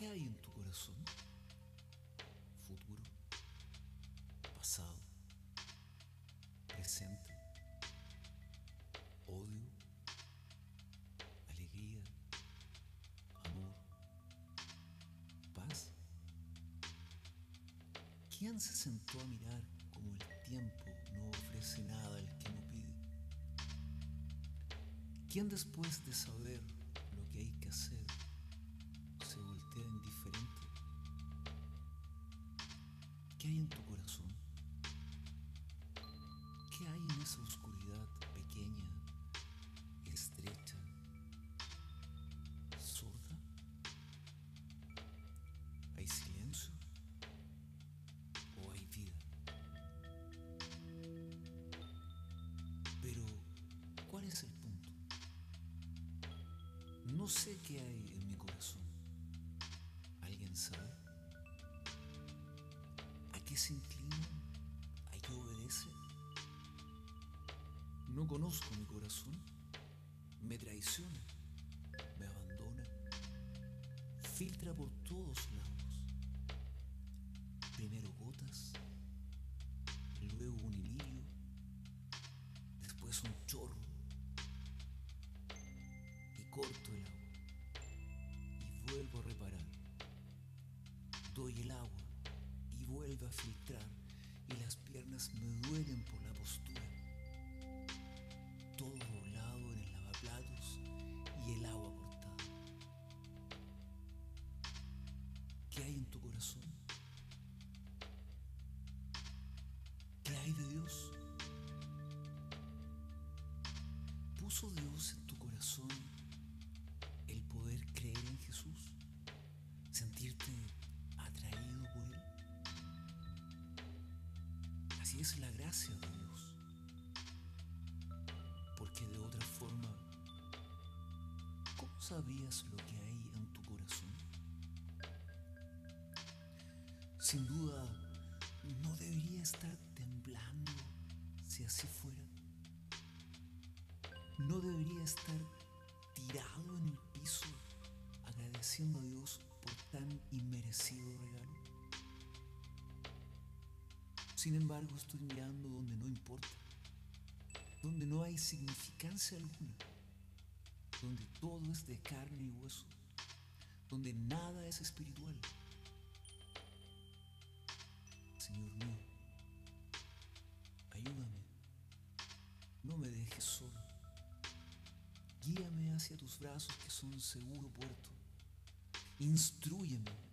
¿Qué hay en tu corazón? Futuro, pasado, presente, odio, alegría, amor, paz. ¿Quién se sentó a mirar como el tiempo no ofrece nada al que no pide? ¿Quién después de saber ¿Qué hay en tu corazón? ¿Qué hay en esa oscuridad pequeña, estrecha, sorda? ¿Hay silencio o hay vida? Pero, ¿cuál es el punto? No sé qué hay en mi corazón. ¿Alguien sabe? ¿A qué se inclina? ¿A qué obedece? No conozco mi corazón. Me traiciona. Me abandona. Filtra por todos lados. Primero gotas, luego un hilillo, después un chorro y corto el agua y vuelvo a reparar. Doy el agua y vuelvo a filtrar y las piernas me duelen por la postura. Todo doblado en el lavaplatos y el agua cortada. ¿Qué hay en tu corazón? ¿Qué hay de Dios? ¿Puso Dios en tu corazón el poder creer en Jesús? ¿Sentirte Así es la gracia de Dios. Porque de otra forma, ¿cómo sabrías lo que hay en tu corazón? Sin duda, no debería estar temblando si así fuera. No debería estar tirado en el piso agradeciendo a Dios por tan inmerecido regalo. Sin embargo, estoy mirando donde no importa, donde no hay significancia alguna, donde todo es de carne y hueso, donde nada es espiritual. Señor mío, ayúdame, no me dejes solo, guíame hacia tus brazos que son seguro puerto, instruyeme